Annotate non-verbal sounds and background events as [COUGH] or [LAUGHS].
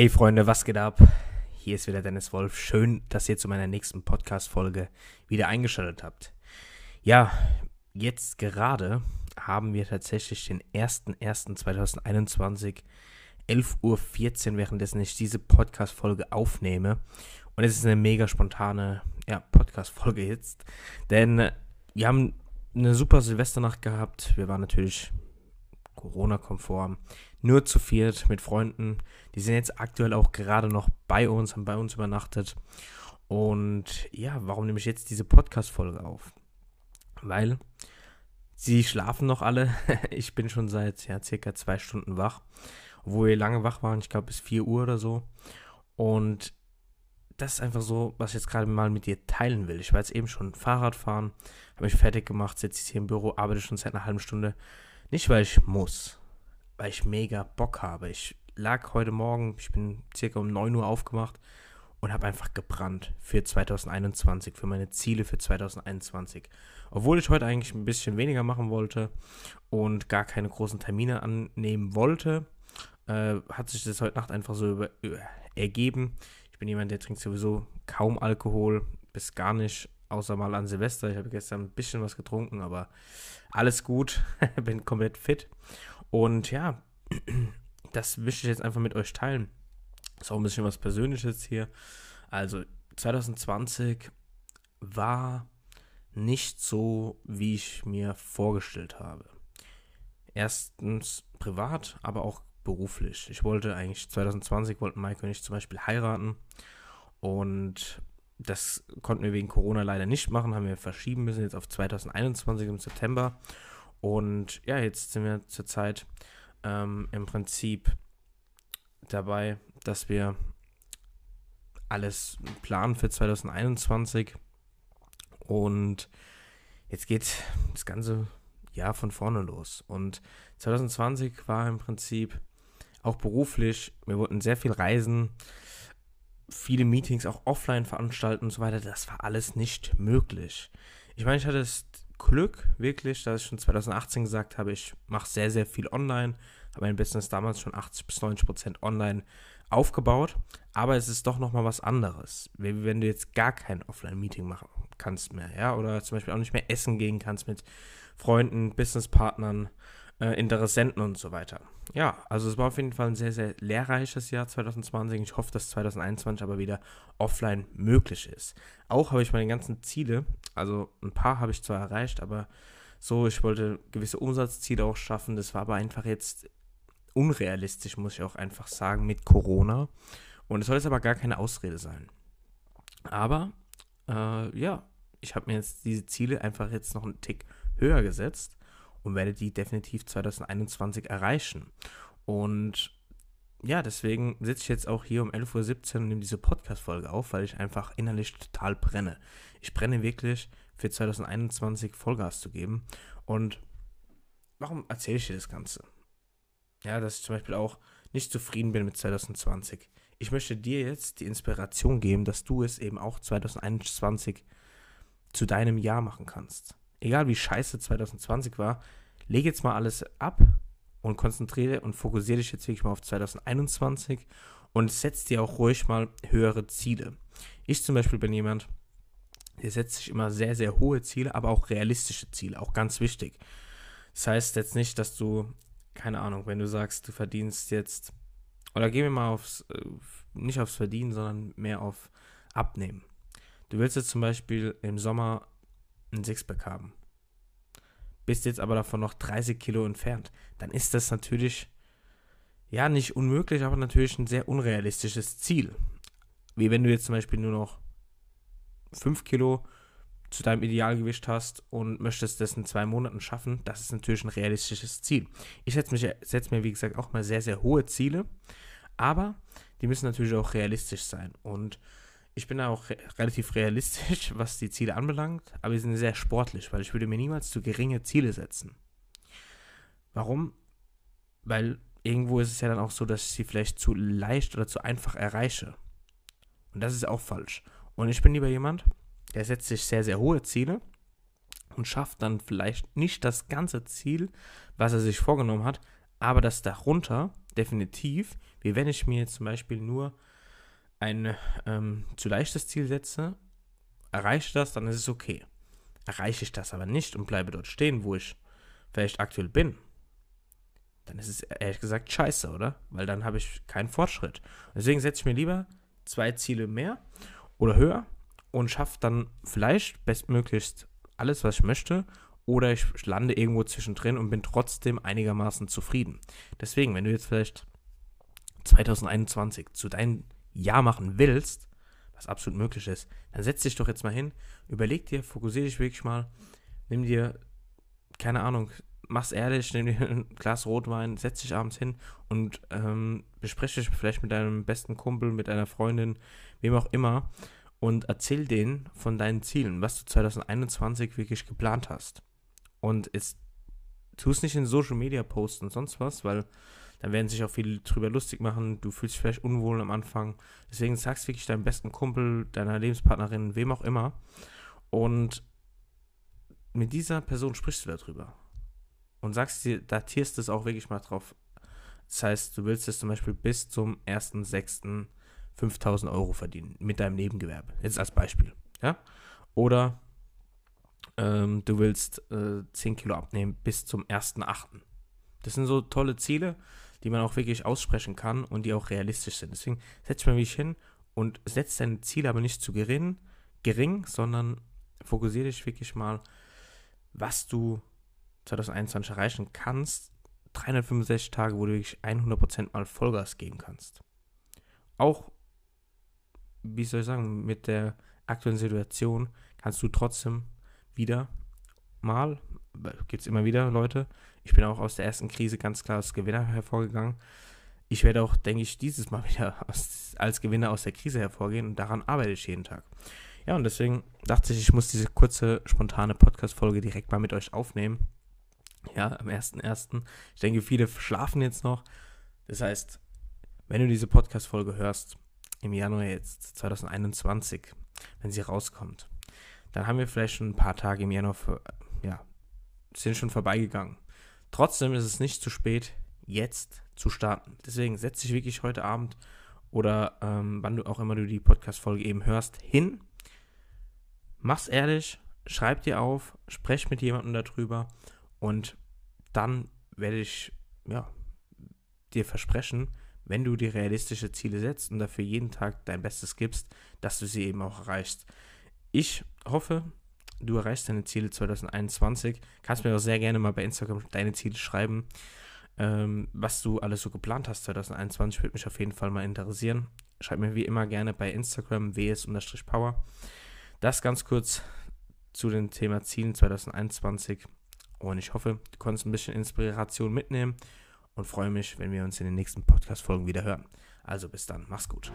Hey Freunde, was geht ab? Hier ist wieder Dennis Wolf. Schön, dass ihr zu meiner nächsten Podcast-Folge wieder eingeschaltet habt. Ja, jetzt gerade haben wir tatsächlich den 01.01.2021, 11.14 Uhr, währenddessen ich diese Podcast-Folge aufnehme. Und es ist eine mega spontane ja, Podcast-Folge jetzt. Denn wir haben eine super Silvesternacht gehabt. Wir waren natürlich Corona-konform, nur zu viert mit Freunden. Die sind jetzt aktuell auch gerade noch bei uns, haben bei uns übernachtet. Und ja, warum nehme ich jetzt diese Podcast-Folge auf? Weil sie schlafen noch alle. [LAUGHS] ich bin schon seit ja, circa zwei Stunden wach, obwohl wir lange wach waren, ich glaube bis 4 Uhr oder so. Und das ist einfach so, was ich jetzt gerade mal mit dir teilen will. Ich war jetzt eben schon Fahrrad fahren, habe mich fertig gemacht, sitze jetzt hier im Büro, arbeite schon seit einer halben Stunde. Nicht, weil ich muss, weil ich mega Bock habe. Ich lag heute Morgen, ich bin circa um 9 Uhr aufgemacht und habe einfach gebrannt für 2021, für meine Ziele für 2021. Obwohl ich heute eigentlich ein bisschen weniger machen wollte und gar keine großen Termine annehmen wollte, äh, hat sich das heute Nacht einfach so über, über, ergeben. Ich bin jemand, der trinkt sowieso kaum Alkohol, bis gar nicht außer mal an Silvester. Ich habe gestern ein bisschen was getrunken, aber alles gut. [LAUGHS] Bin komplett fit. Und ja, [CLEARS THROAT] das will ich jetzt einfach mit euch teilen. Ist auch ein bisschen was Persönliches hier. Also 2020 war nicht so, wie ich mir vorgestellt habe. Erstens privat, aber auch beruflich. Ich wollte eigentlich 2020 wollten Mike und ich zum Beispiel heiraten und das konnten wir wegen Corona leider nicht machen, haben wir verschieben müssen jetzt auf 2021 im September. Und ja, jetzt sind wir zurzeit ähm, im Prinzip dabei, dass wir alles planen für 2021. Und jetzt geht das ganze Jahr von vorne los. Und 2020 war im Prinzip auch beruflich, wir wollten sehr viel reisen, viele Meetings auch offline veranstalten und so weiter, das war alles nicht möglich. Ich meine, ich hatte das Glück wirklich, dass ich schon 2018 gesagt habe, ich mache sehr, sehr viel online, habe mein Business damals schon 80 bis 90 Prozent online aufgebaut, aber es ist doch nochmal was anderes, wenn du jetzt gar kein Offline-Meeting machen kannst mehr, ja, oder zum Beispiel auch nicht mehr essen gehen kannst mit Freunden, Businesspartnern, Interessenten und so weiter. Ja, also es war auf jeden Fall ein sehr, sehr lehrreiches Jahr 2020. Ich hoffe, dass 2021 aber wieder offline möglich ist. Auch habe ich meine ganzen Ziele, also ein paar habe ich zwar erreicht, aber so, ich wollte gewisse Umsatzziele auch schaffen. Das war aber einfach jetzt unrealistisch, muss ich auch einfach sagen, mit Corona. Und es soll jetzt aber gar keine Ausrede sein. Aber, äh, ja, ich habe mir jetzt diese Ziele einfach jetzt noch einen Tick höher gesetzt und werde die definitiv 2021 erreichen. Und ja, deswegen sitze ich jetzt auch hier um 11.17 Uhr und nehme diese Podcast-Folge auf, weil ich einfach innerlich total brenne. Ich brenne wirklich für 2021 Vollgas zu geben. Und warum erzähle ich dir das Ganze? Ja, dass ich zum Beispiel auch nicht zufrieden bin mit 2020. Ich möchte dir jetzt die Inspiration geben, dass du es eben auch 2021 zu deinem Jahr machen kannst egal wie scheiße 2020 war, leg jetzt mal alles ab und konzentriere und fokussiere dich jetzt wirklich mal auf 2021 und setz dir auch ruhig mal höhere Ziele. Ich zum Beispiel bin jemand, der setzt sich immer sehr, sehr hohe Ziele, aber auch realistische Ziele, auch ganz wichtig. Das heißt jetzt nicht, dass du, keine Ahnung, wenn du sagst, du verdienst jetzt, oder gehen wir mal aufs, äh, nicht aufs Verdienen, sondern mehr auf Abnehmen. Du willst jetzt zum Beispiel im Sommer ein Sixpack haben, bist jetzt aber davon noch 30 Kilo entfernt, dann ist das natürlich, ja, nicht unmöglich, aber natürlich ein sehr unrealistisches Ziel. Wie wenn du jetzt zum Beispiel nur noch 5 Kilo zu deinem Idealgewicht hast und möchtest das in zwei Monaten schaffen, das ist natürlich ein realistisches Ziel. Ich setze, setze mir, wie gesagt, auch mal sehr, sehr hohe Ziele, aber die müssen natürlich auch realistisch sein. Und ich bin da auch re relativ realistisch, [LAUGHS] was die Ziele anbelangt, aber wir sind sehr sportlich, weil ich würde mir niemals zu geringe Ziele setzen. Warum? Weil irgendwo ist es ja dann auch so, dass ich sie vielleicht zu leicht oder zu einfach erreiche. Und das ist auch falsch. Und ich bin lieber jemand, der setzt sich sehr, sehr hohe Ziele und schafft dann vielleicht nicht das ganze Ziel, was er sich vorgenommen hat, aber das darunter definitiv, wie wenn ich mir zum Beispiel nur ein ähm, zu leichtes Ziel setze, erreiche das, dann ist es okay. Erreiche ich das aber nicht und bleibe dort stehen, wo ich vielleicht aktuell bin, dann ist es ehrlich gesagt scheiße, oder? Weil dann habe ich keinen Fortschritt. Deswegen setze ich mir lieber zwei Ziele mehr oder höher und schaffe dann vielleicht bestmöglichst alles, was ich möchte. Oder ich lande irgendwo zwischendrin und bin trotzdem einigermaßen zufrieden. Deswegen, wenn du jetzt vielleicht 2021 zu deinem Jahr machen willst, was absolut möglich ist, dann setz dich doch jetzt mal hin, überleg dir, fokussiere dich wirklich mal, nimm dir, keine Ahnung, mach's ehrlich, nimm dir [LAUGHS] ein Glas Rotwein, setz dich abends hin und ähm, bespreche dich vielleicht mit deinem besten Kumpel, mit deiner Freundin, wem auch immer und erzähl denen von deinen Zielen, was du 2021 wirklich geplant hast. Und es tu es nicht in Social Media posten und sonst was, weil dann werden sich auch viele drüber lustig machen. Du fühlst dich vielleicht unwohl am Anfang. Deswegen sagst wirklich deinem besten Kumpel, deiner Lebenspartnerin, wem auch immer. Und mit dieser Person sprichst du darüber und sagst dir, datierst es auch wirklich mal drauf. Das heißt, du willst es zum Beispiel bis zum 1.6. 5000 Euro verdienen mit deinem Nebengewerbe. Jetzt als Beispiel. Ja? Oder ähm, du willst äh, 10 Kilo abnehmen bis zum 1.8. Das sind so tolle Ziele, die man auch wirklich aussprechen kann und die auch realistisch sind. Deswegen setz mal mich hin und setz dein Ziel aber nicht zu gering, gering sondern fokussiere dich wirklich mal, was du 2021 erreichen kannst, 365 Tage, wo du wirklich 100% mal Vollgas geben kannst. Auch, wie soll ich sagen, mit der aktuellen Situation kannst du trotzdem wieder mal, gibt es immer wieder Leute, ich bin auch aus der ersten Krise ganz klar als Gewinner hervorgegangen. Ich werde auch, denke ich, dieses Mal [LAUGHS] wieder aus, als Gewinner aus der Krise hervorgehen und daran arbeite ich jeden Tag. Ja, und deswegen dachte ich, ich muss diese kurze, spontane Podcast-Folge direkt mal mit euch aufnehmen ja, am 1.1. Ich denke, viele schlafen jetzt noch. Das heißt, wenn du diese Podcast-Folge hörst, im Januar jetzt 2021, wenn sie rauskommt, dann haben wir vielleicht schon ein paar Tage im Januar, für, ja, sind schon vorbeigegangen. Trotzdem ist es nicht zu spät, jetzt zu starten. Deswegen setz dich wirklich heute Abend oder ähm, wann du auch immer du die Podcast-Folge eben hörst, hin. Mach's ehrlich, schreib dir auf, sprech mit jemandem darüber und dann werde ich ja, dir versprechen, wenn du dir realistische Ziele setzt und dafür jeden Tag dein Bestes gibst, dass du sie eben auch erreichst. Ich hoffe, du erreichst deine Ziele 2021. Kannst mir auch sehr gerne mal bei Instagram deine Ziele schreiben. Ähm, was du alles so geplant hast 2021, würde mich auf jeden Fall mal interessieren. Schreib mir wie immer gerne bei Instagram ws-power. Das ganz kurz zu dem Thema Zielen 2021. Und ich hoffe, du konntest ein bisschen Inspiration mitnehmen und freue mich, wenn wir uns in den nächsten Podcast-Folgen wieder hören. Also bis dann, mach's gut.